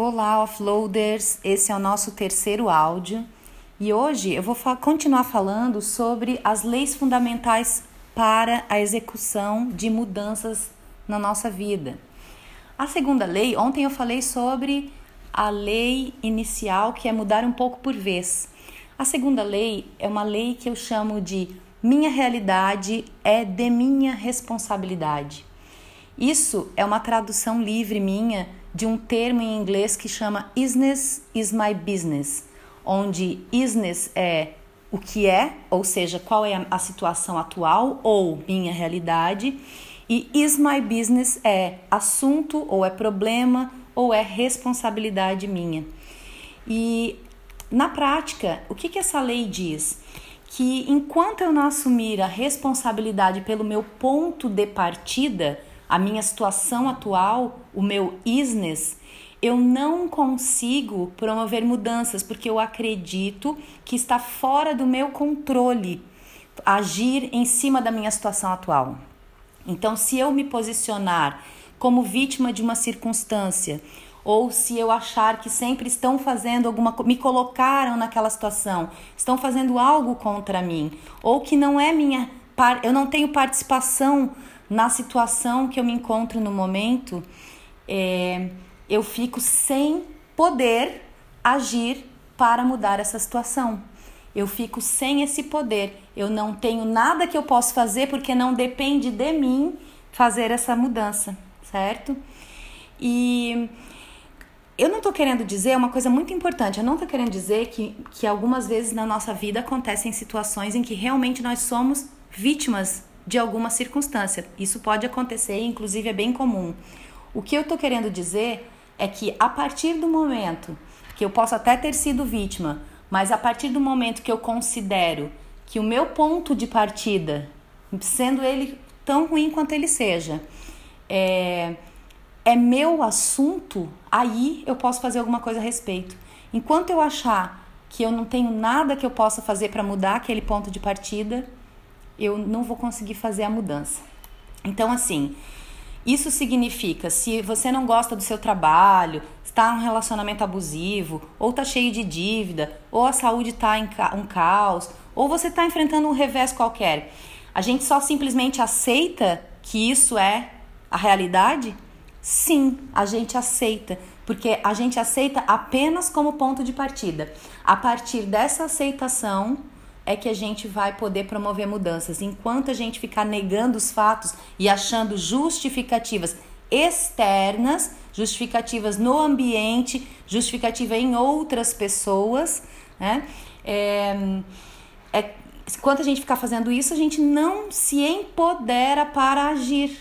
Olá, offloaders! Esse é o nosso terceiro áudio e hoje eu vou fa continuar falando sobre as leis fundamentais para a execução de mudanças na nossa vida. A segunda lei, ontem eu falei sobre a lei inicial, que é mudar um pouco por vez. A segunda lei é uma lei que eu chamo de minha realidade é de minha responsabilidade. Isso é uma tradução livre minha de um termo em inglês que chama Isness is my business, onde isness é o que é, ou seja, qual é a situação atual ou minha realidade, e is my business é assunto ou é problema ou é responsabilidade minha. E na prática, o que, que essa lei diz? Que enquanto eu não assumir a responsabilidade pelo meu ponto de partida, a minha situação atual, o meu isness, eu não consigo promover mudanças porque eu acredito que está fora do meu controle agir em cima da minha situação atual. Então, se eu me posicionar como vítima de uma circunstância, ou se eu achar que sempre estão fazendo alguma me colocaram naquela situação, estão fazendo algo contra mim, ou que não é minha eu não tenho participação na situação que eu me encontro no momento, é, eu fico sem poder agir para mudar essa situação. Eu fico sem esse poder. Eu não tenho nada que eu possa fazer porque não depende de mim fazer essa mudança, certo? E eu não estou querendo dizer uma coisa muito importante. Eu não estou querendo dizer que, que algumas vezes na nossa vida acontecem situações em que realmente nós somos vítimas de alguma circunstância. Isso pode acontecer, inclusive é bem comum. O que eu estou querendo dizer é que a partir do momento que eu posso até ter sido vítima, mas a partir do momento que eu considero que o meu ponto de partida, sendo ele tão ruim quanto ele seja, é, é meu assunto, aí eu posso fazer alguma coisa a respeito. Enquanto eu achar que eu não tenho nada que eu possa fazer para mudar aquele ponto de partida, eu não vou conseguir fazer a mudança. Então, assim, isso significa se você não gosta do seu trabalho, está em um relacionamento abusivo, ou está cheio de dívida, ou a saúde está em um caos, ou você está enfrentando um revés qualquer. A gente só simplesmente aceita que isso é a realidade? Sim, a gente aceita, porque a gente aceita apenas como ponto de partida. A partir dessa aceitação, é que a gente vai poder promover mudanças. Enquanto a gente ficar negando os fatos e achando justificativas externas, justificativas no ambiente, justificativa em outras pessoas, né? É, é, enquanto a gente ficar fazendo isso, a gente não se empodera para agir.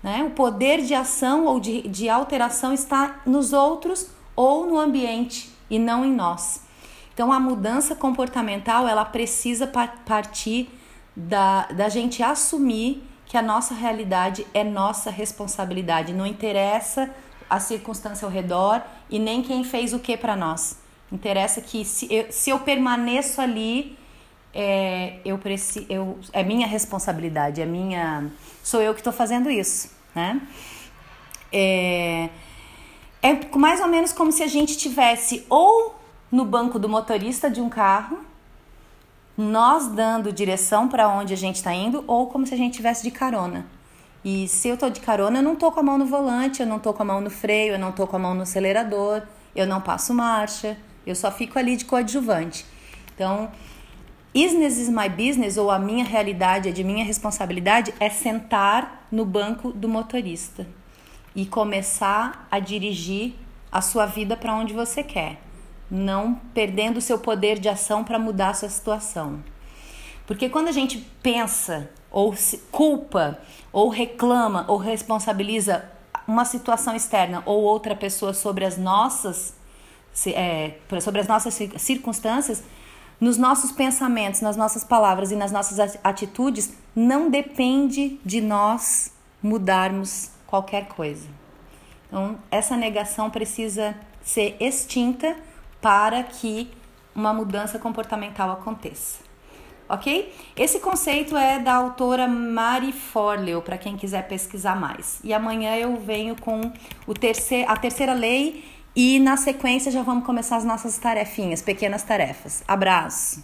Né? O poder de ação ou de, de alteração está nos outros ou no ambiente e não em nós. Então a mudança comportamental ela precisa partir da, da gente assumir que a nossa realidade é nossa responsabilidade. Não interessa a circunstância ao redor e nem quem fez o que para nós. Interessa que se eu, se eu permaneço ali, é, eu preciso, eu, é minha responsabilidade, é minha, sou eu que estou fazendo isso, né? É, é mais ou menos como se a gente tivesse ou no banco do motorista de um carro, nós dando direção para onde a gente está indo, ou como se a gente tivesse de carona. E se eu tô de carona, eu não tô com a mão no volante, eu não tô com a mão no freio, eu não tô com a mão no acelerador, eu não passo marcha, eu só fico ali de coadjuvante. Então, business is my business, ou a minha realidade é de minha responsabilidade, é sentar no banco do motorista e começar a dirigir a sua vida para onde você quer não perdendo o seu poder de ação para mudar a sua situação. Porque quando a gente pensa, ou culpa, ou reclama, ou responsabiliza uma situação externa ou outra pessoa sobre as nossas, é, sobre as nossas circunstâncias, nos nossos pensamentos, nas nossas palavras e nas nossas atitudes, não depende de nós mudarmos qualquer coisa. Então, essa negação precisa ser extinta para que uma mudança comportamental aconteça. Ok? Esse conceito é da autora Mari Forleo, para quem quiser pesquisar mais. E amanhã eu venho com o terceir, a terceira lei, E na sequência já vamos começar as nossas tarefinhas, pequenas tarefas. Abraço!